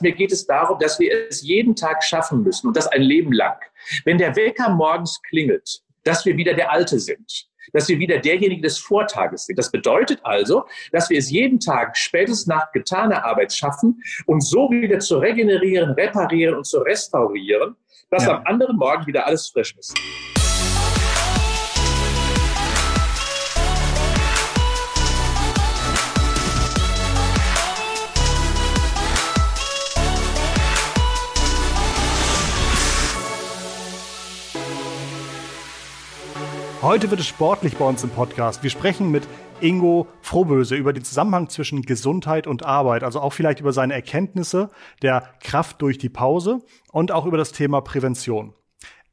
mir geht es darum, dass wir es jeden Tag schaffen müssen und das ein Leben lang. Wenn der Wecker morgens klingelt, dass wir wieder der Alte sind dass wir wieder derjenige des Vortages sind. Das bedeutet also, dass wir es jeden Tag spätestens nach getaner Arbeit schaffen, uns so wieder zu regenerieren, reparieren und zu restaurieren, dass ja. am anderen Morgen wieder alles frisch ist. Heute wird es sportlich bei uns im Podcast. Wir sprechen mit Ingo Frohböse über den Zusammenhang zwischen Gesundheit und Arbeit, also auch vielleicht über seine Erkenntnisse der Kraft durch die Pause und auch über das Thema Prävention.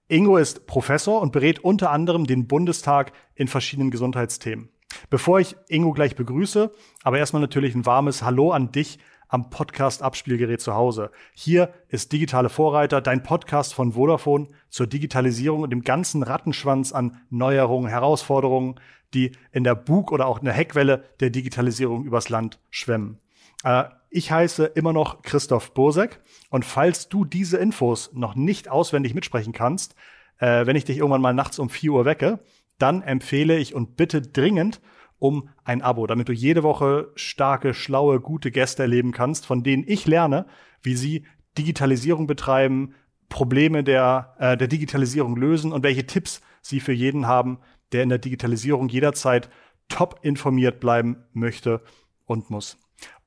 Ingo ist Professor und berät unter anderem den Bundestag in verschiedenen Gesundheitsthemen. Bevor ich Ingo gleich begrüße, aber erstmal natürlich ein warmes Hallo an dich am Podcast-Abspielgerät zu Hause. Hier ist Digitale Vorreiter, dein Podcast von Vodafone zur Digitalisierung und dem ganzen Rattenschwanz an Neuerungen, Herausforderungen, die in der Bug- oder auch in der Heckwelle der Digitalisierung übers Land schwemmen. Äh, ich heiße immer noch Christoph Bosek und falls du diese Infos noch nicht auswendig mitsprechen kannst, äh, wenn ich dich irgendwann mal nachts um 4 Uhr wecke, dann empfehle ich und bitte dringend um ein Abo, damit du jede Woche starke, schlaue, gute Gäste erleben kannst, von denen ich lerne, wie sie Digitalisierung betreiben, Probleme der, äh, der Digitalisierung lösen und welche Tipps sie für jeden haben, der in der Digitalisierung jederzeit top informiert bleiben möchte und muss.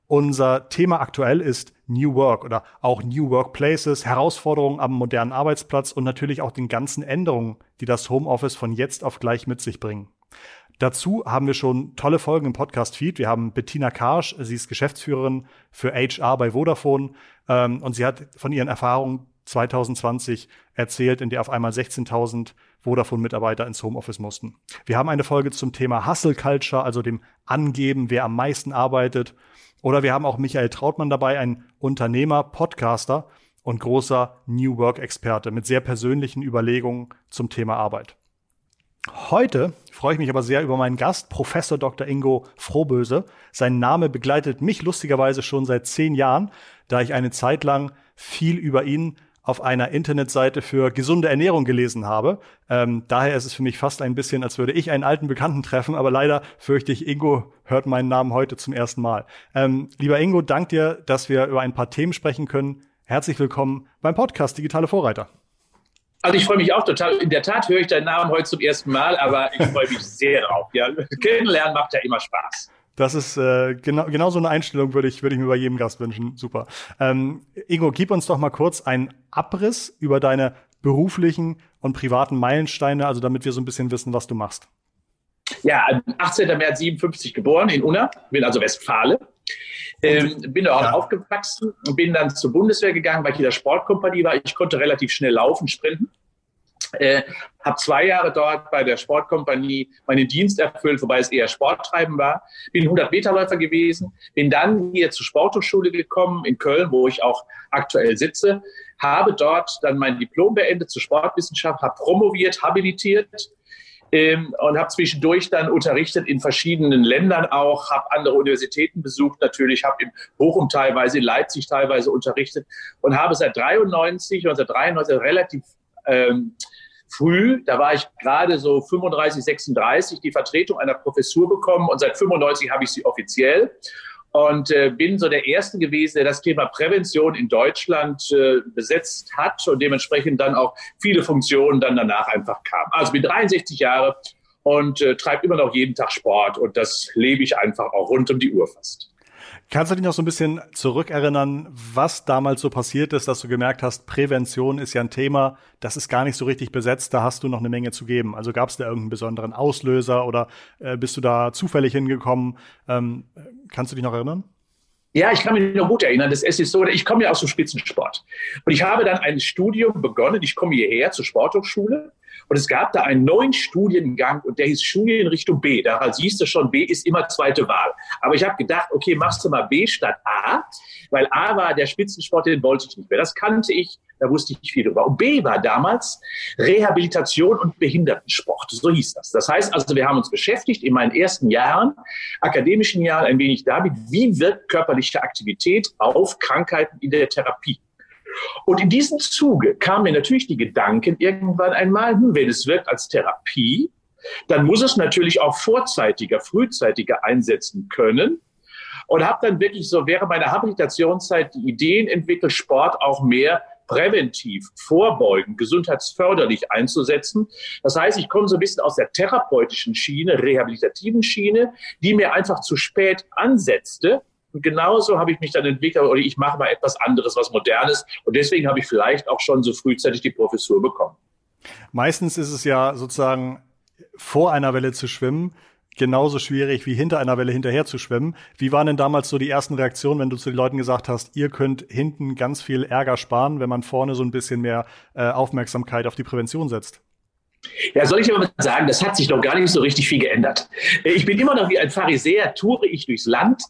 Unser Thema aktuell ist New Work oder auch New Workplaces, Herausforderungen am modernen Arbeitsplatz und natürlich auch den ganzen Änderungen, die das Homeoffice von jetzt auf gleich mit sich bringen. Dazu haben wir schon tolle Folgen im Podcast-Feed. Wir haben Bettina Karsch, sie ist Geschäftsführerin für HR bei Vodafone ähm, und sie hat von ihren Erfahrungen 2020 erzählt, in der auf einmal 16.000 Vodafone-Mitarbeiter ins Homeoffice mussten. Wir haben eine Folge zum Thema Hustle Culture, also dem Angeben, wer am meisten arbeitet. Oder wir haben auch Michael Trautmann dabei, ein Unternehmer, Podcaster und großer New Work-Experte mit sehr persönlichen Überlegungen zum Thema Arbeit. Heute freue ich mich aber sehr über meinen Gast, Professor Dr. Ingo Frohböse. Sein Name begleitet mich lustigerweise schon seit zehn Jahren, da ich eine Zeit lang viel über ihn auf einer Internetseite für gesunde Ernährung gelesen habe. Ähm, daher ist es für mich fast ein bisschen, als würde ich einen alten Bekannten treffen, aber leider fürchte ich, Ingo hört meinen Namen heute zum ersten Mal. Ähm, lieber Ingo, dank dir, dass wir über ein paar Themen sprechen können. Herzlich willkommen beim Podcast Digitale Vorreiter. Also ich freue mich auch total. In der Tat höre ich deinen Namen heute zum ersten Mal, aber ich freue mich sehr drauf. Ja, kennenlernen macht ja immer Spaß. Das ist äh, genau, genau so eine Einstellung, würde ich, würde ich mir bei jedem Gast wünschen. Super. Ähm, Ingo, gib uns doch mal kurz einen Abriss über deine beruflichen und privaten Meilensteine, also damit wir so ein bisschen wissen, was du machst. Ja, 18. März 57 geboren in Unna, bin also Westfale. Ähm, bin auch ja. aufgewachsen und bin dann zur Bundeswehr gegangen, weil ich in der Sportkompanie war. Ich konnte relativ schnell laufen, sprinten. Äh, habe zwei Jahre dort bei der Sportkompanie meinen Dienst erfüllt, wobei es eher Sporttreiben war. Bin 100-Meter-Läufer gewesen, bin dann hier zur Sporthochschule gekommen in Köln, wo ich auch aktuell sitze, habe dort dann mein Diplom beendet zur Sportwissenschaft, habe promoviert, habilitiert ähm, und habe zwischendurch dann unterrichtet in verschiedenen Ländern auch, habe andere Universitäten besucht natürlich, habe in Bochum teilweise, in Leipzig teilweise unterrichtet und habe seit 93 und seit 93 relativ ähm, früh, da war ich gerade so 35, 36, die Vertretung einer Professur bekommen und seit 95 habe ich sie offiziell und äh, bin so der Erste gewesen, der das Thema Prävention in Deutschland äh, besetzt hat und dementsprechend dann auch viele Funktionen dann danach einfach kamen. Also bin 63 Jahre und äh, treibe immer noch jeden Tag Sport und das lebe ich einfach auch rund um die Uhr fast. Kannst du dich noch so ein bisschen zurückerinnern, was damals so passiert ist, dass du gemerkt hast, Prävention ist ja ein Thema, das ist gar nicht so richtig besetzt, da hast du noch eine Menge zu geben. Also gab es da irgendeinen besonderen Auslöser oder äh, bist du da zufällig hingekommen? Ähm, kannst du dich noch erinnern? Ja, ich kann mich noch gut erinnern. Das ist so, ich komme ja aus dem Spitzensport. Und ich habe dann ein Studium begonnen. Ich komme hierher zur Sporthochschule Und es gab da einen neuen Studiengang und der hieß Studienrichtung B. Da siehst du schon, B ist immer zweite Wahl. Aber ich habe gedacht, okay, machst du mal B statt A, weil A war der Spitzensport, den wollte ich nicht mehr. Das kannte ich, da wusste ich nicht viel drüber. Und B war damals Rehabilitation und Behindertensport. So hieß das. Das heißt also, wir haben uns beschäftigt in meinen ersten Jahren, akademischen Jahren ein wenig damit, wie wirkt körperliche Aktivität auf Krankheiten in der Therapie. Und in diesem Zuge kamen mir natürlich die Gedanken irgendwann einmal, hm, wenn es wirkt als Therapie, dann muss es natürlich auch vorzeitiger, frühzeitiger einsetzen können. Und habe dann wirklich so während meiner Habilitationszeit die Ideen entwickelt, Sport auch mehr präventiv, vorbeugend, gesundheitsförderlich einzusetzen. Das heißt, ich komme so ein bisschen aus der therapeutischen Schiene, rehabilitativen Schiene, die mir einfach zu spät ansetzte und genauso habe ich mich dann entwickelt, oder ich mache mal etwas anderes, was modernes. Und deswegen habe ich vielleicht auch schon so frühzeitig die Professur bekommen. Meistens ist es ja sozusagen vor einer Welle zu schwimmen genauso schwierig wie hinter einer Welle hinterher zu schwimmen. Wie waren denn damals so die ersten Reaktionen, wenn du zu den Leuten gesagt hast, ihr könnt hinten ganz viel Ärger sparen, wenn man vorne so ein bisschen mehr äh, Aufmerksamkeit auf die Prävention setzt? Ja, soll ich aber mal sagen, das hat sich noch gar nicht so richtig viel geändert. Ich bin immer noch wie ein Pharisäer, toure ich durchs Land.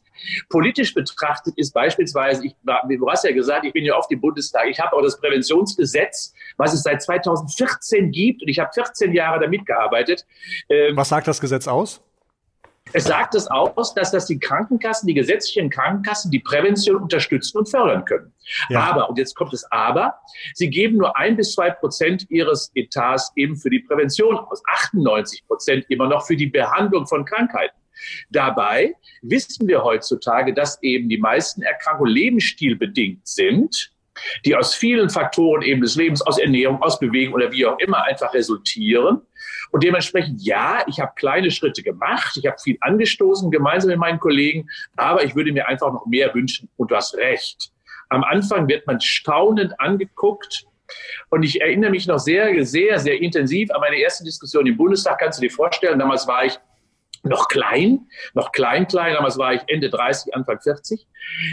Politisch betrachtet ist beispielsweise, ich, du hast ja gesagt, ich bin ja oft im Bundestag, ich habe auch das Präventionsgesetz, was es seit 2014 gibt und ich habe 14 Jahre damit gearbeitet. Ähm, was sagt das Gesetz aus? Es sagt es aus, dass das die Krankenkassen, die gesetzlichen Krankenkassen, die Prävention unterstützen und fördern können. Ja. Aber, und jetzt kommt es aber, sie geben nur ein bis zwei Prozent ihres Etats eben für die Prävention aus, 98 Prozent immer noch für die Behandlung von Krankheiten. Dabei wissen wir heutzutage, dass eben die meisten Erkrankungen lebensstilbedingt sind die aus vielen Faktoren eben des Lebens, aus Ernährung, aus Bewegung oder wie auch immer einfach resultieren. Und dementsprechend, ja, ich habe kleine Schritte gemacht, ich habe viel angestoßen gemeinsam mit meinen Kollegen, aber ich würde mir einfach noch mehr wünschen. Und du hast recht. Am Anfang wird man staunend angeguckt. Und ich erinnere mich noch sehr, sehr, sehr intensiv an meine erste Diskussion im Bundestag. Kannst du dir vorstellen, damals war ich noch klein, noch klein, klein, damals war ich Ende 30, Anfang 40.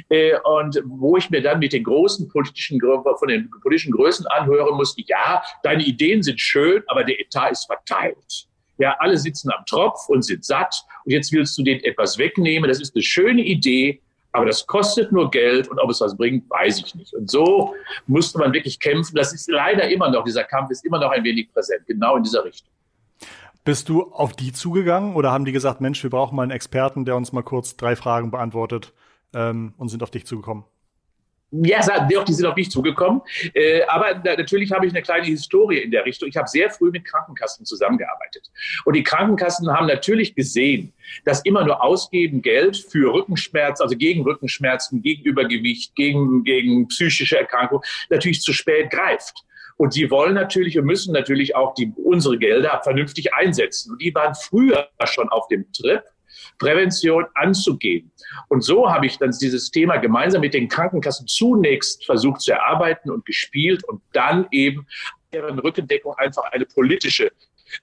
Äh, und wo ich mir dann mit den großen politischen, von den politischen Größen anhören musste, ja, deine Ideen sind schön, aber der Etat ist verteilt. Ja, alle sitzen am Tropf und sind satt und jetzt willst du denen etwas wegnehmen. Das ist eine schöne Idee, aber das kostet nur Geld und ob es was bringt, weiß ich nicht. Und so musste man wirklich kämpfen. Das ist leider immer noch, dieser Kampf ist immer noch ein wenig präsent, genau in dieser Richtung. Bist du auf die zugegangen oder haben die gesagt, Mensch, wir brauchen mal einen Experten, der uns mal kurz drei Fragen beantwortet ähm, und sind auf dich zugekommen? Ja, doch, die sind auf mich zugekommen. Äh, aber natürlich habe ich eine kleine Historie in der Richtung. Ich habe sehr früh mit Krankenkassen zusammengearbeitet. Und die Krankenkassen haben natürlich gesehen, dass immer nur ausgeben Geld für Rückenschmerz, also gegen Rückenschmerzen, gegen Übergewicht, gegen, gegen psychische Erkrankungen, natürlich zu spät greift. Und sie wollen natürlich und müssen natürlich auch die, unsere Gelder vernünftig einsetzen. Und die waren früher schon auf dem Trip, Prävention anzugehen. Und so habe ich dann dieses Thema gemeinsam mit den Krankenkassen zunächst versucht zu erarbeiten und gespielt und dann eben deren Rückendeckung einfach eine politische,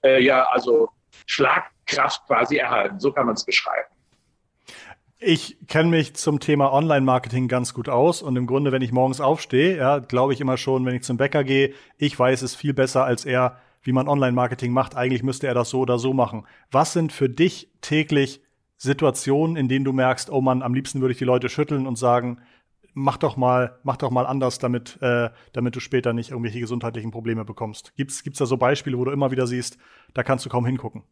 äh, ja, also Schlagkraft quasi erhalten. So kann man es beschreiben. Ich kenne mich zum Thema Online-Marketing ganz gut aus und im Grunde, wenn ich morgens aufstehe, ja, glaube ich immer schon, wenn ich zum Bäcker gehe, ich weiß es viel besser als er, wie man Online-Marketing macht. Eigentlich müsste er das so oder so machen. Was sind für dich täglich Situationen, in denen du merkst, oh Mann, am liebsten würde ich die Leute schütteln und sagen, mach doch mal, mach doch mal anders, damit, äh, damit du später nicht irgendwelche gesundheitlichen Probleme bekommst. Gibt's, gibt's da so Beispiele, wo du immer wieder siehst, da kannst du kaum hingucken?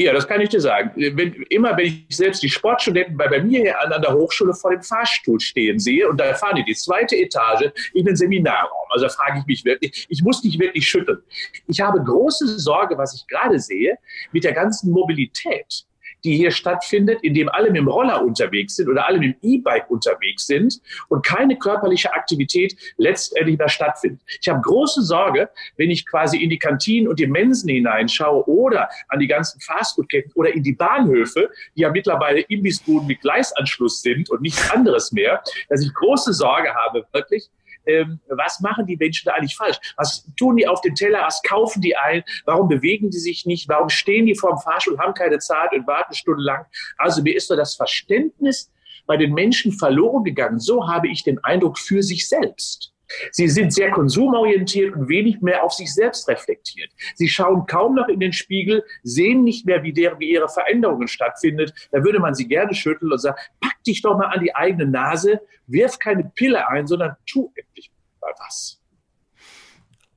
Ja, das kann ich dir sagen. Wenn, immer wenn ich selbst die Sportstudenten bei, bei mir hier an, an der Hochschule vor dem Fahrstuhl stehen sehe und da fahren die die zweite Etage in den Seminarraum. Also da frage ich mich wirklich, ich muss dich wirklich schütteln. Ich habe große Sorge, was ich gerade sehe, mit der ganzen Mobilität die hier stattfindet, in dem alle mit dem Roller unterwegs sind oder alle mit dem E-Bike unterwegs sind und keine körperliche Aktivität letztendlich mehr stattfindet. Ich habe große Sorge, wenn ich quasi in die Kantinen und die Mensen hineinschaue oder an die ganzen Fastfood-Ketten oder in die Bahnhöfe, die ja mittlerweile Imbissbuden mit Gleisanschluss sind und nichts anderes mehr, dass ich große Sorge habe, wirklich, ähm, was machen die Menschen da eigentlich falsch? Was tun die auf den Teller? Was kaufen die ein? Warum bewegen die sich nicht? Warum stehen die vor dem Fahrstuhl, haben keine Zeit und warten stundenlang? Also mir ist so das Verständnis bei den Menschen verloren gegangen. So habe ich den Eindruck für sich selbst. Sie sind sehr konsumorientiert und wenig mehr auf sich selbst reflektiert. Sie schauen kaum noch in den Spiegel, sehen nicht mehr, wie, der, wie ihre Veränderungen stattfindet. Da würde man sie gerne schütteln und sagen, pack dich doch mal an die eigene Nase, wirf keine Pille ein, sondern tu endlich mal was.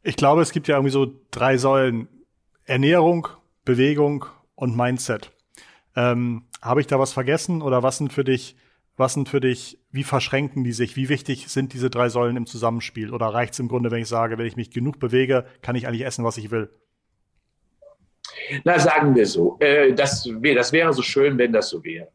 Ich glaube, es gibt ja irgendwie so drei Säulen. Ernährung, Bewegung und Mindset. Ähm, Habe ich da was vergessen oder was sind für dich was sind für dich, wie verschränken die sich? Wie wichtig sind diese drei Säulen im Zusammenspiel? Oder reicht es im Grunde, wenn ich sage, wenn ich mich genug bewege, kann ich eigentlich essen, was ich will? Na, sagen wir so. Äh, das, wär, das wäre so schön, wenn das so wäre.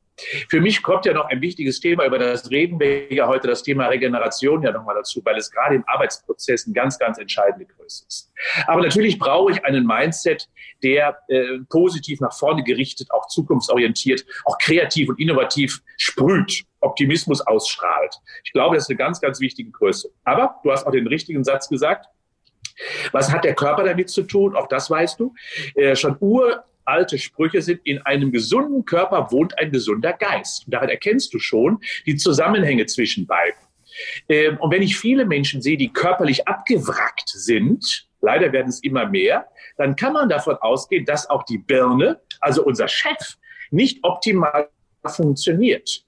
Für mich kommt ja noch ein wichtiges Thema, über das reden wir ja heute, das Thema Regeneration ja nochmal dazu, weil es gerade im Arbeitsprozess ein ganz, ganz entscheidende Größe ist. Aber natürlich brauche ich einen Mindset, der äh, positiv nach vorne gerichtet, auch zukunftsorientiert, auch kreativ und innovativ sprüht, Optimismus ausstrahlt. Ich glaube, das ist eine ganz, ganz wichtige Größe. Aber du hast auch den richtigen Satz gesagt. Was hat der Körper damit zu tun? Auch das weißt du. Äh, schon ur alte Sprüche sind, in einem gesunden Körper wohnt ein gesunder Geist. Und daran erkennst du schon die Zusammenhänge zwischen beiden. Ähm, und wenn ich viele Menschen sehe, die körperlich abgewrackt sind, leider werden es immer mehr, dann kann man davon ausgehen, dass auch die Birne, also unser Chef, nicht optimal funktioniert.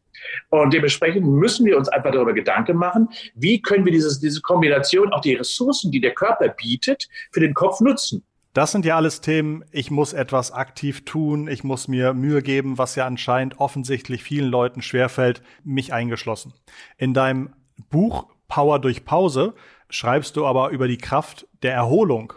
Und dementsprechend müssen wir uns einfach darüber Gedanken machen, wie können wir dieses, diese Kombination, auch die Ressourcen, die der Körper bietet, für den Kopf nutzen. Das sind ja alles Themen, ich muss etwas aktiv tun, ich muss mir Mühe geben, was ja anscheinend offensichtlich vielen Leuten schwerfällt, mich eingeschlossen. In deinem Buch Power durch Pause schreibst du aber über die Kraft der Erholung,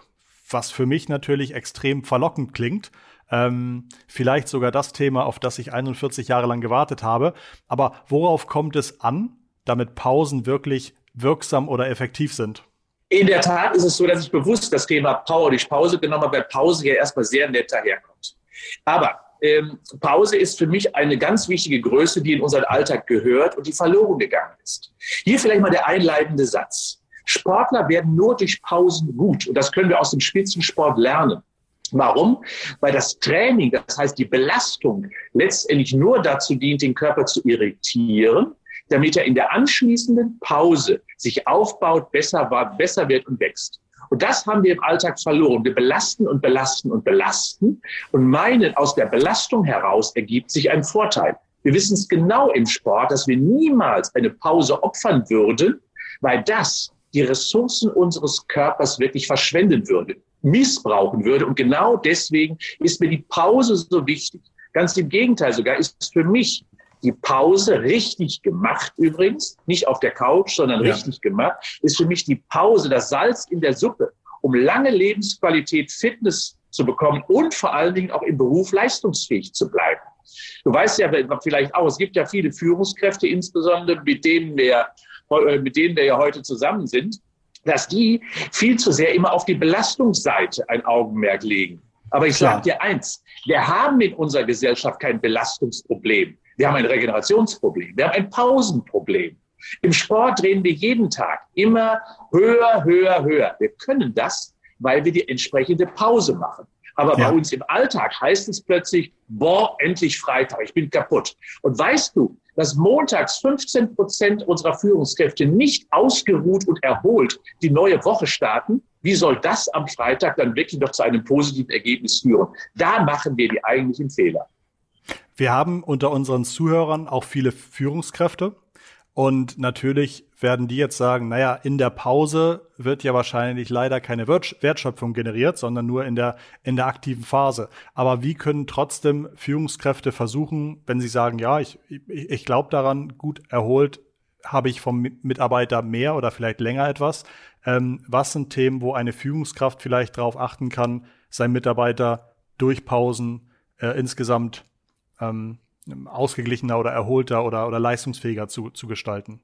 was für mich natürlich extrem verlockend klingt. Ähm, vielleicht sogar das Thema, auf das ich 41 Jahre lang gewartet habe. Aber worauf kommt es an, damit Pausen wirklich wirksam oder effektiv sind? In der Tat ist es so, dass ich bewusst das Thema Power durch Pause genommen habe, weil Pause ja erstmal sehr nett daherkommt. Aber ähm, Pause ist für mich eine ganz wichtige Größe, die in unseren Alltag gehört und die verloren gegangen ist. Hier vielleicht mal der einleitende Satz. Sportler werden nur durch Pausen gut. Und das können wir aus dem Spitzensport lernen. Warum? Weil das Training, das heißt die Belastung, letztendlich nur dazu dient, den Körper zu irritieren damit er in der anschließenden Pause sich aufbaut, besser war, besser wird und wächst. Und das haben wir im Alltag verloren. Wir belasten und belasten und belasten und meinen, aus der Belastung heraus ergibt sich ein Vorteil. Wir wissen es genau im Sport, dass wir niemals eine Pause opfern würden, weil das die Ressourcen unseres Körpers wirklich verschwenden würde, missbrauchen würde. Und genau deswegen ist mir die Pause so wichtig. Ganz im Gegenteil sogar ist für mich die Pause richtig gemacht übrigens, nicht auf der Couch, sondern ja. richtig gemacht, ist für mich die Pause, das Salz in der Suppe, um lange Lebensqualität, Fitness zu bekommen und vor allen Dingen auch im Beruf leistungsfähig zu bleiben. Du weißt ja vielleicht auch, es gibt ja viele Führungskräfte, insbesondere mit denen wir, mit denen wir ja heute zusammen sind, dass die viel zu sehr immer auf die Belastungsseite ein Augenmerk legen. Aber ich sage dir eins, wir haben in unserer Gesellschaft kein Belastungsproblem. Wir haben ein Regenerationsproblem. Wir haben ein Pausenproblem. Im Sport drehen wir jeden Tag immer höher, höher, höher. Wir können das, weil wir die entsprechende Pause machen. Aber ja. bei uns im Alltag heißt es plötzlich, boah, endlich Freitag, ich bin kaputt. Und weißt du, dass montags 15 Prozent unserer Führungskräfte nicht ausgeruht und erholt die neue Woche starten? Wie soll das am Freitag dann wirklich noch zu einem positiven Ergebnis führen? Da machen wir die eigentlichen Fehler. Wir haben unter unseren Zuhörern auch viele Führungskräfte. Und natürlich werden die jetzt sagen, naja, in der Pause wird ja wahrscheinlich leider keine Wertschöpfung generiert, sondern nur in der, in der aktiven Phase. Aber wie können trotzdem Führungskräfte versuchen, wenn sie sagen, ja, ich, ich, ich glaube daran, gut erholt habe ich vom Mitarbeiter mehr oder vielleicht länger etwas. Ähm, was sind Themen, wo eine Führungskraft vielleicht darauf achten kann, seinen Mitarbeiter durch Pausen äh, insgesamt ähm, ausgeglichener oder erholter oder, oder leistungsfähiger zu, zu gestalten?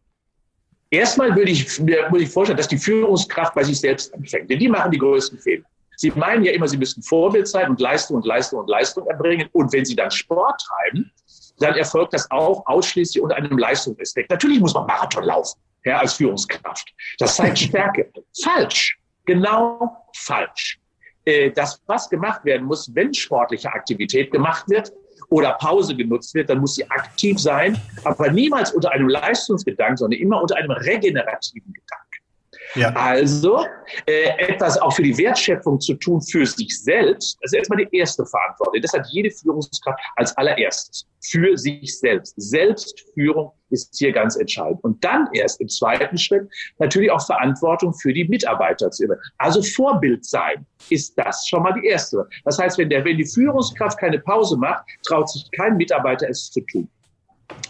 Erstmal würde ich mir würde ich vorstellen, dass die Führungskraft bei sich selbst anfängt. Denn die machen die größten Fehler. Sie meinen ja immer, sie müssten Vorbild sein und Leistung und Leistung und Leistung erbringen. Und wenn sie dann Sport treiben, dann erfolgt das auch ausschließlich unter einem Leistungsaspekt. Natürlich muss man Marathon laufen, ja, als Führungskraft. Das zeigt Stärke. falsch. Genau falsch. Äh, das, was gemacht werden muss, wenn sportliche Aktivität gemacht wird, oder Pause genutzt wird, dann muss sie aktiv sein, aber niemals unter einem Leistungsgedanken, sondern immer unter einem regenerativen Gedanken. Ja. Also äh, etwas auch für die Wertschöpfung zu tun für sich selbst, das ist erstmal die erste Verantwortung. Das hat jede Führungskraft als allererstes. Für sich selbst. Selbstführung ist hier ganz entscheidend. Und dann erst im zweiten Schritt natürlich auch Verantwortung für die Mitarbeiter zu übernehmen. Also Vorbild sein ist das schon mal die erste. Das heißt, wenn, der, wenn die Führungskraft keine Pause macht, traut sich kein Mitarbeiter es zu tun.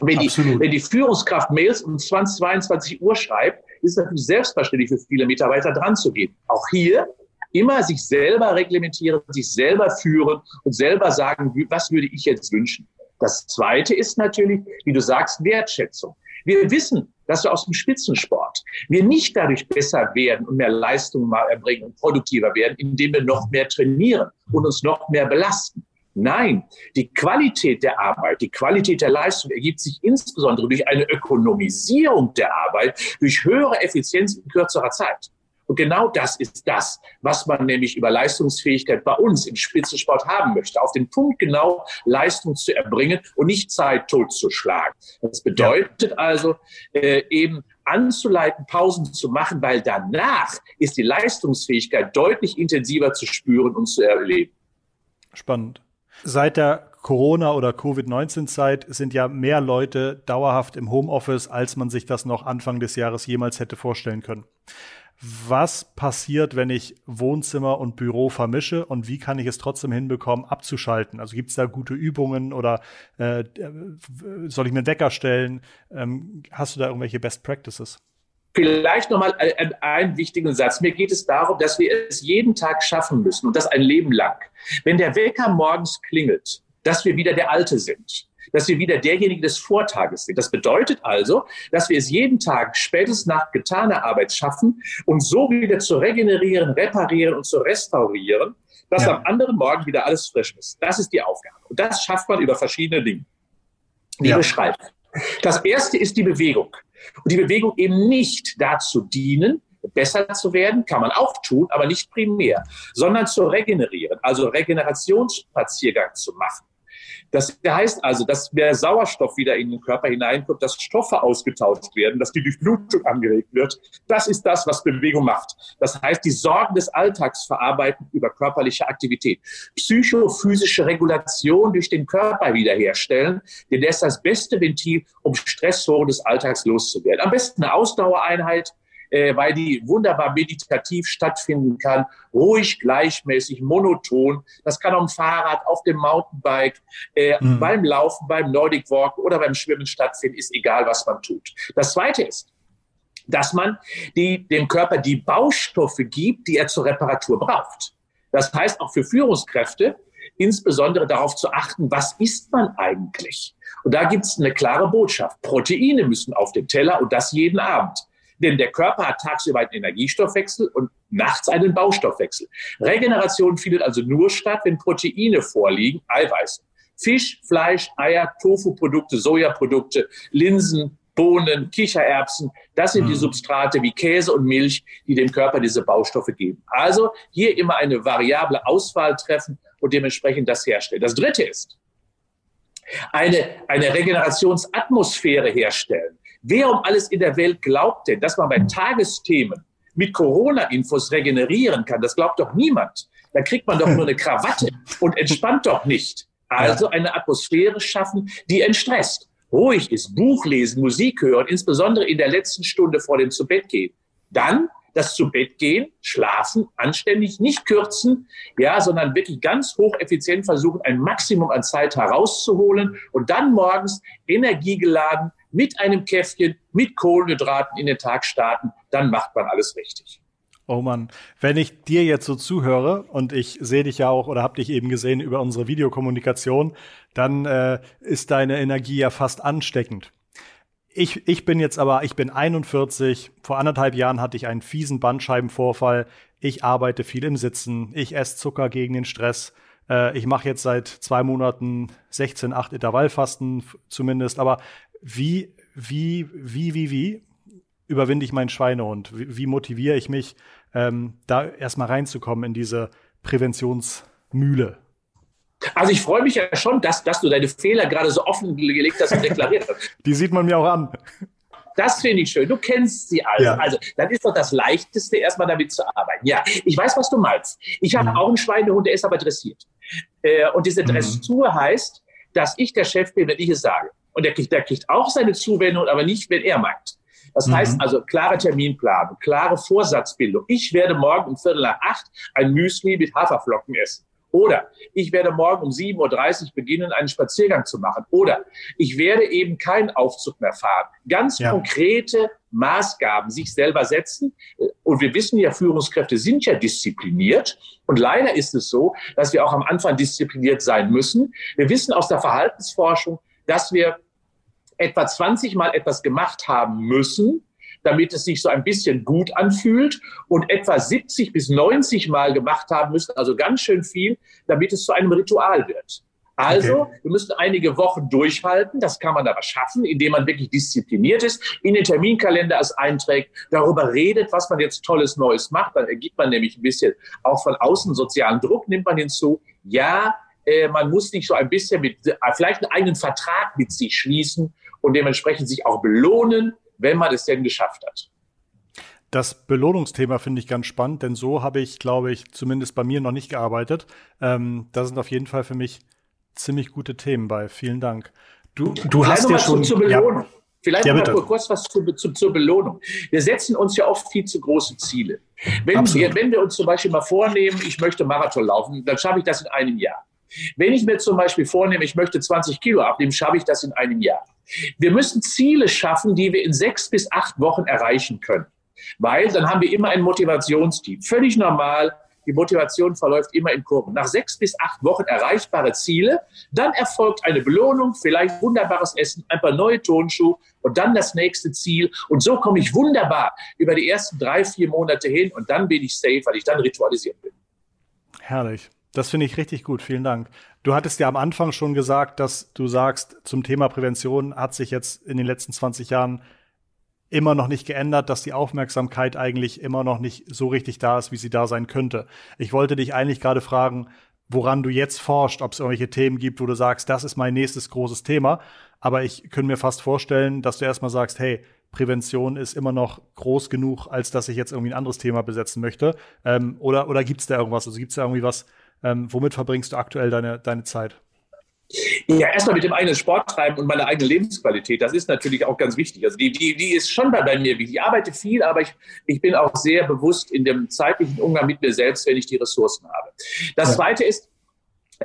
Wenn die, wenn die Führungskraft Mails um 20, 22 Uhr schreibt, ist es natürlich selbstverständlich für viele Mitarbeiter dran zu gehen. Auch hier immer sich selber reglementieren, sich selber führen und selber sagen, was würde ich jetzt wünschen. Das Zweite ist natürlich, wie du sagst, Wertschätzung. Wir wissen, dass wir aus dem Spitzensport wir nicht dadurch besser werden und mehr Leistung erbringen und produktiver werden, indem wir noch mehr trainieren und uns noch mehr belasten. Nein, die Qualität der Arbeit, die Qualität der Leistung ergibt sich insbesondere durch eine Ökonomisierung der Arbeit, durch höhere Effizienz in kürzerer Zeit. Und genau das ist das, was man nämlich über Leistungsfähigkeit bei uns im Spitzensport haben möchte. Auf den Punkt genau Leistung zu erbringen und nicht Zeit totzuschlagen. Das bedeutet ja. also äh, eben anzuleiten, Pausen zu machen, weil danach ist die Leistungsfähigkeit deutlich intensiver zu spüren und zu erleben. Spannend. Seit der Corona- oder Covid-19-Zeit sind ja mehr Leute dauerhaft im Homeoffice, als man sich das noch Anfang des Jahres jemals hätte vorstellen können. Was passiert, wenn ich Wohnzimmer und Büro vermische und wie kann ich es trotzdem hinbekommen, abzuschalten? Also gibt es da gute Übungen oder äh, soll ich mir einen Wecker stellen? Ähm, hast du da irgendwelche Best Practices? Vielleicht nochmal einen wichtigen Satz. Mir geht es darum, dass wir es jeden Tag schaffen müssen und das ein Leben lang. Wenn der Wecker morgens klingelt, dass wir wieder der Alte sind, dass wir wieder derjenige des Vortages sind. Das bedeutet also, dass wir es jeden Tag spätestens nach getaner Arbeit schaffen, um so wieder zu regenerieren, reparieren und zu restaurieren, dass ja. am anderen Morgen wieder alles frisch ist. Das ist die Aufgabe. Und das schafft man über verschiedene Dinge. Die ja. beschreibt. Das erste ist die Bewegung. Und die Bewegung eben nicht dazu dienen, besser zu werden, kann man auch tun, aber nicht primär, sondern zu regenerieren, also Regenerationsspaziergang zu machen. Das heißt also, dass mehr Sauerstoff wieder in den Körper hineinkommt, dass Stoffe ausgetauscht werden, dass die Durchblutung angeregt wird. Das ist das, was Bewegung macht. Das heißt, die Sorgen des Alltags verarbeiten über körperliche Aktivität. Psychophysische Regulation durch den Körper wiederherstellen, denn der ist das beste Ventil, um Stressoren des Alltags loszuwerden. Am besten eine Ausdauereinheit, äh, weil die wunderbar meditativ stattfinden kann, ruhig, gleichmäßig, monoton. Das kann am Fahrrad, auf dem Mountainbike, äh, mhm. beim Laufen, beim Nordic Walk oder beim Schwimmen stattfinden, ist egal, was man tut. Das Zweite ist, dass man die, dem Körper die Baustoffe gibt, die er zur Reparatur braucht. Das heißt auch für Führungskräfte, insbesondere darauf zu achten, was isst man eigentlich? Und da gibt es eine klare Botschaft. Proteine müssen auf den Teller und das jeden Abend. Denn der Körper hat tagsüber einen Energiestoffwechsel und nachts einen Baustoffwechsel. Regeneration findet also nur statt, wenn Proteine vorliegen, Eiweiße. Fisch, Fleisch, Eier, Tofu-Produkte, Sojaprodukte, Linsen, Bohnen, Kichererbsen, das sind die mhm. Substrate wie Käse und Milch, die dem Körper diese Baustoffe geben. Also hier immer eine variable Auswahl treffen und dementsprechend das herstellen. Das dritte ist, eine, eine Regenerationsatmosphäre herstellen. Wer um alles in der Welt glaubt denn, dass man bei Tagesthemen mit Corona-Infos regenerieren kann? Das glaubt doch niemand. Da kriegt man doch nur eine Krawatte und entspannt doch nicht. Also eine Atmosphäre schaffen, die entstresst. Ruhig ist, Buch lesen, Musik hören, insbesondere in der letzten Stunde vor dem Zubettgehen. Dann das zu Bett gehen, schlafen, anständig, nicht kürzen, ja, sondern wirklich ganz hocheffizient versuchen, ein Maximum an Zeit herauszuholen und dann morgens energiegeladen mit einem Käffchen, mit Kohlenhydraten in den Tag starten, dann macht man alles richtig. Oh Mann, wenn ich dir jetzt so zuhöre und ich sehe dich ja auch oder habe dich eben gesehen über unsere Videokommunikation, dann äh, ist deine Energie ja fast ansteckend. Ich, ich bin jetzt aber, ich bin 41. Vor anderthalb Jahren hatte ich einen fiesen Bandscheibenvorfall. Ich arbeite viel im Sitzen. Ich esse Zucker gegen den Stress. Äh, ich mache jetzt seit zwei Monaten 16, 8 Intervallfasten zumindest. Aber wie, wie, wie, wie, wie überwinde ich meinen Schweinehund? Wie, wie motiviere ich mich, ähm, da erstmal reinzukommen in diese Präventionsmühle? Also ich freue mich ja schon, dass, dass du deine Fehler gerade so offen gelegt hast und deklariert hast. Die sieht man mir auch an. Das finde ich schön. Du kennst sie alle. Ja. Also, dann ist doch das Leichteste, erstmal damit zu arbeiten. Ja, ich weiß, was du meinst. Ich habe Mhm. auch einen Schweinehund, der ist aber dressiert. Äh, und diese Mhm. Dressur heißt, dass ich der Chef bin, wenn ich es sage. Und der kriegt, der kriegt auch seine Zuwendung, aber nicht, wenn er meint. Das Mhm. heißt also klare Terminplanung, klare Vorsatzbildung. Ich werde morgen um Viertel nach acht ein Müsli mit Haferflocken essen. Oder ich werde morgen um 7.30 Uhr beginnen, einen Spaziergang zu machen. Oder ich werde eben keinen Aufzug mehr fahren. Ganz Ja. konkrete Maßgaben sich selber setzen. Und wir wissen ja, Führungskräfte sind ja diszipliniert. Und leider ist es so, dass wir auch am Anfang diszipliniert sein müssen. Wir wissen aus der Verhaltensforschung, dass wir etwa 20 Mal etwas gemacht haben müssen, damit es sich so ein bisschen gut anfühlt und etwa 70 bis 90 Mal gemacht haben müssen, also ganz schön viel, damit es zu einem Ritual wird. Also, Okay. wir müssen einige Wochen durchhalten. Das kann man aber schaffen, indem man wirklich diszipliniert ist, in den Terminkalender es einträgt, darüber redet, was man jetzt Tolles Neues macht. Dann ergibt man nämlich ein bisschen auch von außen sozialen Druck, nimmt man hinzu. Ja, äh, man muss sich so ein bisschen mit, äh, vielleicht einen eigenen Vertrag mit sich schließen und dementsprechend sich auch belohnen, wenn man es denn geschafft hat. Das Belohnungsthema finde ich ganz spannend, denn so habe ich, glaube ich, zumindest bei mir noch nicht gearbeitet. Ähm, da sind auf jeden Fall für mich ziemlich gute Themen bei. Vielen Dank. Du, du Vielleicht hast ja schon. Zu, zur Belohnung. Vielleicht Ja, noch kurz was zu, zu, zur Belohnung. Wir setzen uns ja oft viel zu große Ziele. Wenn Absolut. wir, wenn wir uns zum Beispiel mal vornehmen, ich möchte Marathon laufen, dann schaffe ich das in einem Jahr. Wenn ich mir zum Beispiel vornehme, ich möchte 20 Kilo abnehmen, schaffe ich das in einem Jahr. Wir müssen Ziele schaffen, die wir in sechs bis acht Wochen erreichen können. Weil dann haben wir immer ein Motivationsteam. Völlig normal. Die Motivation verläuft immer in Kurven. Nach sechs bis acht Wochen erreichbare Ziele, dann erfolgt eine Belohnung, vielleicht wunderbares Essen, ein paar neue Tonschuhe und dann das nächste Ziel. Und so komme ich wunderbar über die ersten drei, vier Monate hin und dann bin ich safe, weil ich dann ritualisiert bin. Herrlich. Das finde ich richtig gut. Vielen Dank. Du hattest ja am Anfang schon gesagt, dass du sagst, zum Thema Prävention hat sich jetzt in den letzten 20 Jahren immer noch nicht geändert, dass die Aufmerksamkeit eigentlich immer noch nicht so richtig da ist, wie sie da sein könnte. Ich wollte dich eigentlich gerade fragen, woran du jetzt forscht, ob es irgendwelche Themen gibt, wo du sagst, das ist mein nächstes großes Thema. Aber ich könnte mir fast vorstellen, dass du erstmal sagst, hey, Prävention ist immer noch groß genug, als dass ich jetzt irgendwie ein anderes Thema besetzen möchte. Ähm, oder oder gibt es da irgendwas? Also gibt es da irgendwie was, ähm, womit verbringst du aktuell deine, deine Zeit? Ja, erstmal mit dem eigenen Sport treiben und meine eigene Lebensqualität. Das ist natürlich auch ganz wichtig. Also die, die, die ist schon bei, bei mir wichtig. Ich arbeite viel, aber ich, ich bin auch sehr bewusst in dem zeitlichen Umgang mit mir selbst, wenn ich die Ressourcen habe. Das Ja. zweite ist,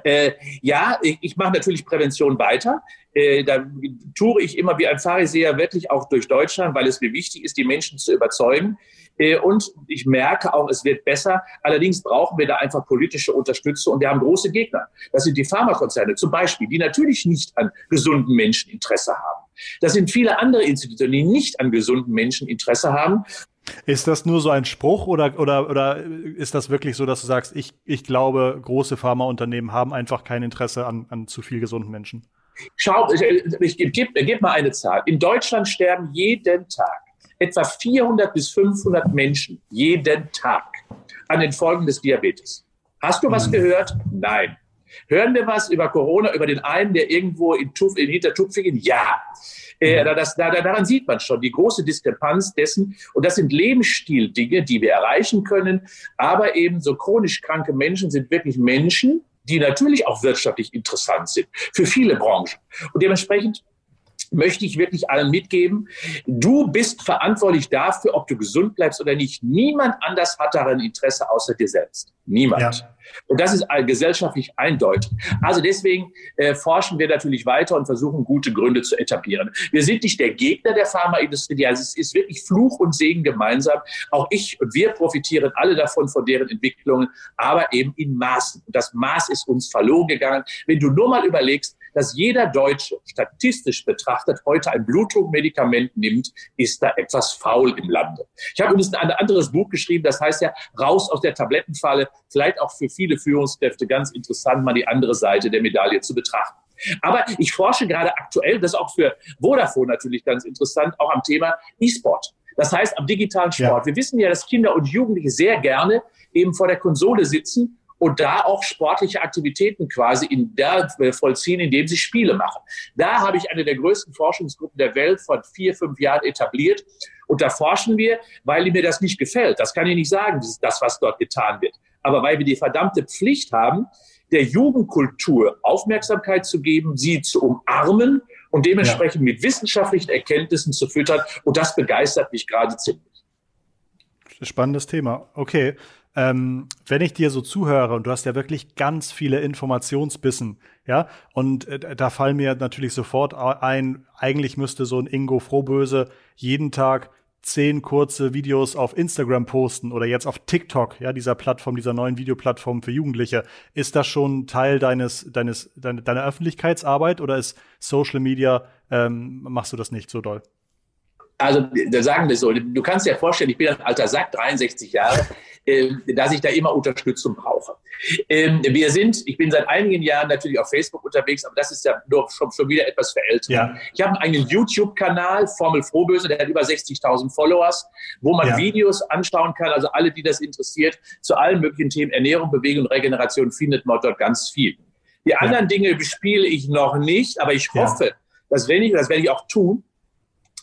äh, ja, ich, ich mache natürlich Prävention weiter. Äh, da toure ich immer wie ein Pharisäer wirklich auch durch Deutschland, weil es mir wichtig ist, die Menschen zu überzeugen. Äh, und ich merke auch, es wird besser. Allerdings brauchen wir da einfach politische Unterstützung und wir haben große Gegner. Das sind die Pharmakonzerne zum Beispiel, die natürlich nicht an gesunden Menschen Interesse haben. Das sind viele andere Institutionen, die nicht an gesunden Menschen Interesse haben. Ist das nur so ein Spruch oder, oder, oder ist das wirklich so, dass du sagst, ich, ich glaube, große Pharmaunternehmen haben einfach kein Interesse an, an zu viel gesunden Menschen? Schau, ich, ich gebe geb, geb mal eine Zahl. In Deutschland sterben jeden Tag etwa 400 bis 500 Menschen jeden Tag an den Folgen des Diabetes. Hast du was Mhm. gehört? Nein. Hören wir was über Corona, über den einen, der irgendwo in, Tuf, in Hintertupfingen? Ja. Äh, das, da, daran sieht man schon die große Diskrepanz dessen. Und das sind Lebensstildinge, die wir erreichen können. Aber eben so chronisch kranke Menschen sind wirklich Menschen, die natürlich auch wirtschaftlich interessant sind für viele Branchen. Und dementsprechend möchte ich wirklich allen mitgeben, du bist verantwortlich dafür, ob du gesund bleibst oder nicht. Niemand anders hat daran Interesse außer dir selbst. Niemand. Ja. Und das ist gesellschaftlich eindeutig. Also deswegen äh, forschen wir natürlich weiter und versuchen, gute Gründe zu etablieren. Wir sind nicht der Gegner der Pharmaindustrie. Ja, es ist wirklich Fluch und Segen gemeinsam. Auch ich und wir profitieren alle davon, von deren Entwicklungen, aber eben in Maßen. Und das Maß ist uns verloren gegangen. Wenn du nur mal überlegst, dass jeder Deutsche statistisch betrachtet heute ein Blutdruckmedikament nimmt, ist da etwas faul im Lande. Ich habe übrigens ein anderes Buch geschrieben, das heißt ja Raus aus der Tablettenfalle. Vielleicht auch für viele Führungskräfte ganz interessant, mal die andere Seite der Medaille zu betrachten. Aber ich forsche gerade aktuell, das ist auch für Vodafone natürlich ganz interessant, auch am Thema E-Sport. Das heißt am digitalen Sport. Ja. Wir wissen ja, dass Kinder und Jugendliche sehr gerne eben vor der Konsole sitzen und da auch sportliche Aktivitäten quasi in der äh, vollziehen, indem sie Spiele machen. Da habe ich eine der größten Forschungsgruppen der Welt vor vier, fünf Jahren etabliert. Und da forschen wir, weil mir das nicht gefällt. Das kann ich nicht sagen, das, was dort getan wird. Aber weil wir die verdammte Pflicht haben, der Jugendkultur Aufmerksamkeit zu geben, sie zu umarmen und dementsprechend ja. mit wissenschaftlichen Erkenntnissen zu füttern. Und das begeistert mich gerade ziemlich. Spannendes Thema. Okay. Ähm, wenn ich dir so zuhöre und du hast ja wirklich ganz viele Informationsbissen, ja, und äh, da fallen mir natürlich sofort ein, eigentlich müsste so ein Ingo Frohböse jeden Tag zehn kurze Videos auf Instagram posten oder jetzt auf TikTok, ja, dieser Plattform, dieser neuen Videoplattform für Jugendliche. Ist das schon Teil deines, deines, deiner, Öffentlichkeitsarbeit oder ist Social Media, ähm, machst du das nicht so doll? Also, da sagen wir so, du kannst dir vorstellen, ich bin ein alter Sack, 63 Jahre, äh, dass ich da immer Unterstützung brauche. Ähm, wir sind, ich bin seit einigen Jahren natürlich auf Facebook unterwegs, aber das ist ja nur schon, schon wieder etwas verältert. Ja. Ich habe einen YouTube-Kanal, Formel Frohböse, der hat über 60.000 Followers, wo man ja. Videos anschauen kann. Also alle, die das interessiert, zu allen möglichen Themen Ernährung, Bewegung, Regeneration findet man dort ganz viel. Die anderen ja. Dinge bespiele ich noch nicht, aber ich hoffe, dass wenn ich, das werde ich auch tun,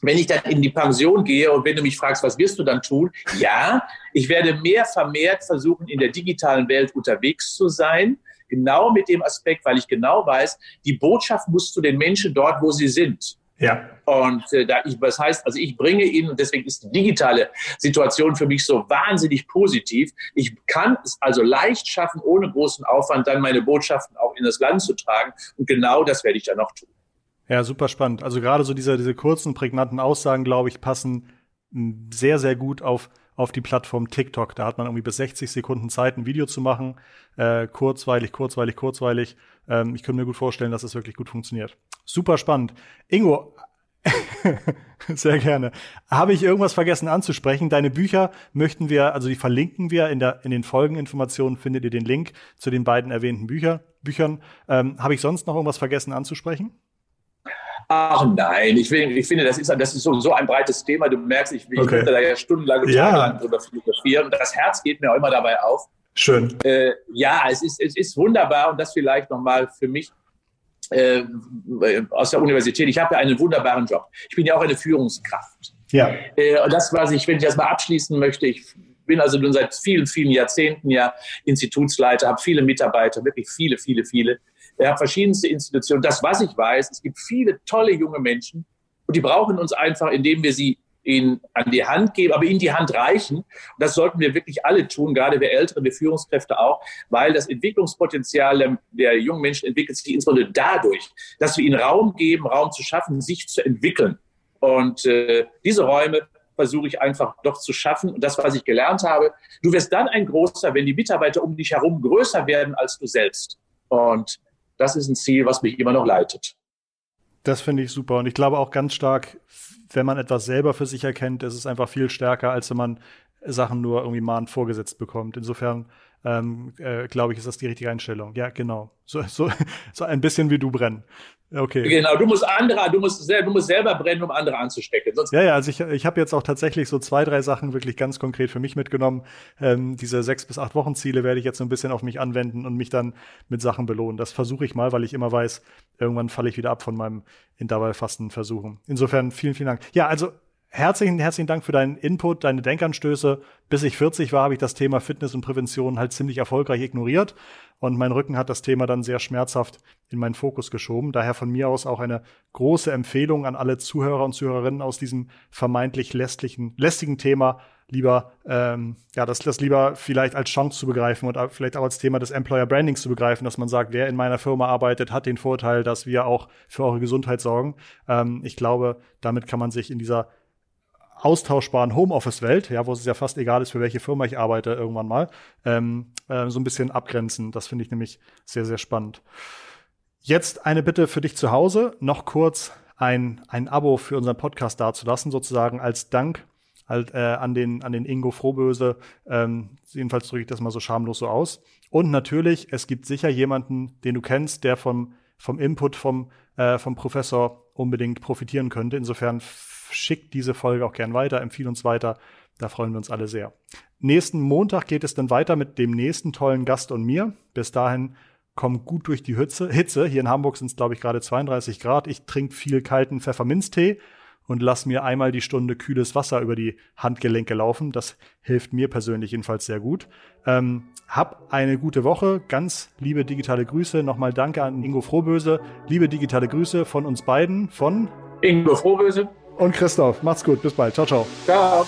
wenn ich dann in die Pension gehe und wenn du mich fragst, was wirst du dann tun? Ja, ich werde mehr vermehrt versuchen, in der digitalen Welt unterwegs zu sein. Genau mit dem Aspekt, weil ich genau weiß, die Botschaft muss zu den Menschen dort, wo sie sind. Ja. Und äh, da ich, was heißt, also ich bringe ihnen, und deswegen ist die digitale Situation für mich so wahnsinnig positiv. Ich kann es also leicht schaffen, ohne großen Aufwand dann meine Botschaften auch in das Land zu tragen. Und genau das werde ich dann noch tun. Ja, super spannend. Also gerade so diese, diese kurzen, prägnanten Aussagen, glaube ich, passen hm, sehr, sehr gut auf, auf die Plattform TikTok. Da hat man irgendwie bis 60 Sekunden Zeit, ein Video zu machen. Äh, kurzweilig, kurzweilig, kurzweilig. Ähm, ich könnte mir gut vorstellen, dass das wirklich gut funktioniert. Super spannend. Ingo, sehr gerne. Habe ich irgendwas vergessen anzusprechen? Deine Bücher möchten wir, also die verlinken wir in, der, in den Folgeninformationen, findet ihr den Link zu den beiden erwähnten Bücher, Büchern. Ähm, Habe ich sonst noch irgendwas vergessen anzusprechen? Ach nein, ich, will, ich finde, das ist, das ist so, so ein breites Thema. Du merkst, ich, ich okay. könnte da ja stundenlang und ja. drüber philosophieren. Das Herz geht mir auch immer dabei auf. Schön. Äh, ja, es ist, es ist wunderbar und das vielleicht nochmal für mich äh, aus der Universität. Ich habe ja einen wunderbaren Job. Ich bin ja auch eine Führungskraft. Ja. Äh, und das, was ich, wenn ich das mal abschließen möchte, ich bin also nun seit vielen, vielen Jahrzehnten ja Institutsleiter, habe viele Mitarbeiter, wirklich viele, viele, viele. Ich habe verschiedenste Institutionen. Das, was ich weiß, es gibt viele tolle junge Menschen und die brauchen uns einfach, indem wir sie ihnen an die Hand geben, aber ihnen die Hand reichen. Und das sollten wir wirklich alle tun, gerade wir Älteren, wir Führungskräfte auch, weil das Entwicklungspotenzial der jungen Menschen entwickelt sich insbesondere dadurch, dass wir ihnen Raum geben, Raum zu schaffen, sich zu entwickeln. Und äh, diese Räume versuche ich einfach doch zu schaffen. Und das, was ich gelernt habe, du wirst dann ein großer, wenn die Mitarbeiter um dich herum größer werden als du selbst. Und das ist ein Ziel, was mich immer noch leitet. Das finde ich super. Und ich glaube auch ganz stark, wenn man etwas selber für sich erkennt, ist es einfach viel stärker, als wenn man Sachen nur irgendwie mahnt vorgesetzt bekommt. Insofern ähm, äh, glaube ich, ist das die richtige Einstellung. Ja, genau. So, so, so ein bisschen wie du brennen. Okay. Genau, du musst andere, du musst, du musst selber brennen, um andere anzustecken. Sonst ja, ja, also ich, ich habe jetzt auch tatsächlich so zwei, drei Sachen wirklich ganz konkret für mich mitgenommen. Ähm, diese sechs bis acht Wochen Ziele werde ich jetzt so ein bisschen auf mich anwenden und mich dann mit Sachen belohnen. Das versuche ich mal, weil ich immer weiß, irgendwann falle ich wieder ab von meinem Intervallfasten versuchen. Insofern vielen, vielen Dank. Ja, also herzlichen, herzlichen Dank für deinen Input, deine Denkanstöße. Bis ich 40 war, habe ich das Thema Fitness und Prävention halt ziemlich erfolgreich ignoriert. Und mein Rücken hat das Thema dann sehr schmerzhaft in meinen Fokus geschoben. Daher von mir aus auch eine große Empfehlung an alle Zuhörer und Zuhörerinnen aus diesem vermeintlich lästigen, lästigen Thema lieber, ähm, ja, das, das lieber vielleicht als Chance zu begreifen und vielleicht auch als Thema des Employer Brandings zu begreifen, dass man sagt, wer in meiner Firma arbeitet, hat den Vorteil, dass wir auch für eure Gesundheit sorgen. Ähm, ich glaube, damit kann man sich in dieser austauschbaren Homeoffice-Welt, ja, wo es ja fast egal ist, für welche Firma ich arbeite irgendwann mal, ähm, äh, so ein bisschen abgrenzen. Das finde ich nämlich sehr, sehr spannend. Jetzt eine Bitte für dich zu Hause, noch kurz ein, ein Abo für unseren Podcast dazulassen, sozusagen als Dank halt, äh, an, den, an den Ingo Frohböse. Ähm, jedenfalls drücke ich das mal so schamlos so aus. Und natürlich, es gibt sicher jemanden, den du kennst, der vom, vom Input vom, äh, vom Professor unbedingt profitieren könnte. Insofern schickt diese Folge auch gern weiter, empfiehlt uns weiter. Da freuen wir uns alle sehr. Nächsten Montag geht es dann weiter mit dem nächsten tollen Gast und mir. Bis dahin kommt gut durch die Hitze. Hitze. Hier in Hamburg sind es, glaube ich, gerade 32 Grad. Ich trinke viel kalten Pfefferminztee und lass mir einmal die Stunde kühles Wasser über die Handgelenke laufen. Das hilft mir persönlich jedenfalls sehr gut. Ähm, hab eine gute Woche. Ganz liebe digitale Grüße. Nochmal danke an Ingo Frohböse. Liebe digitale Grüße von uns beiden, von Ingo Frohböse und Christoph. Macht's gut. Bis bald. Ciao, ciao. Ciao.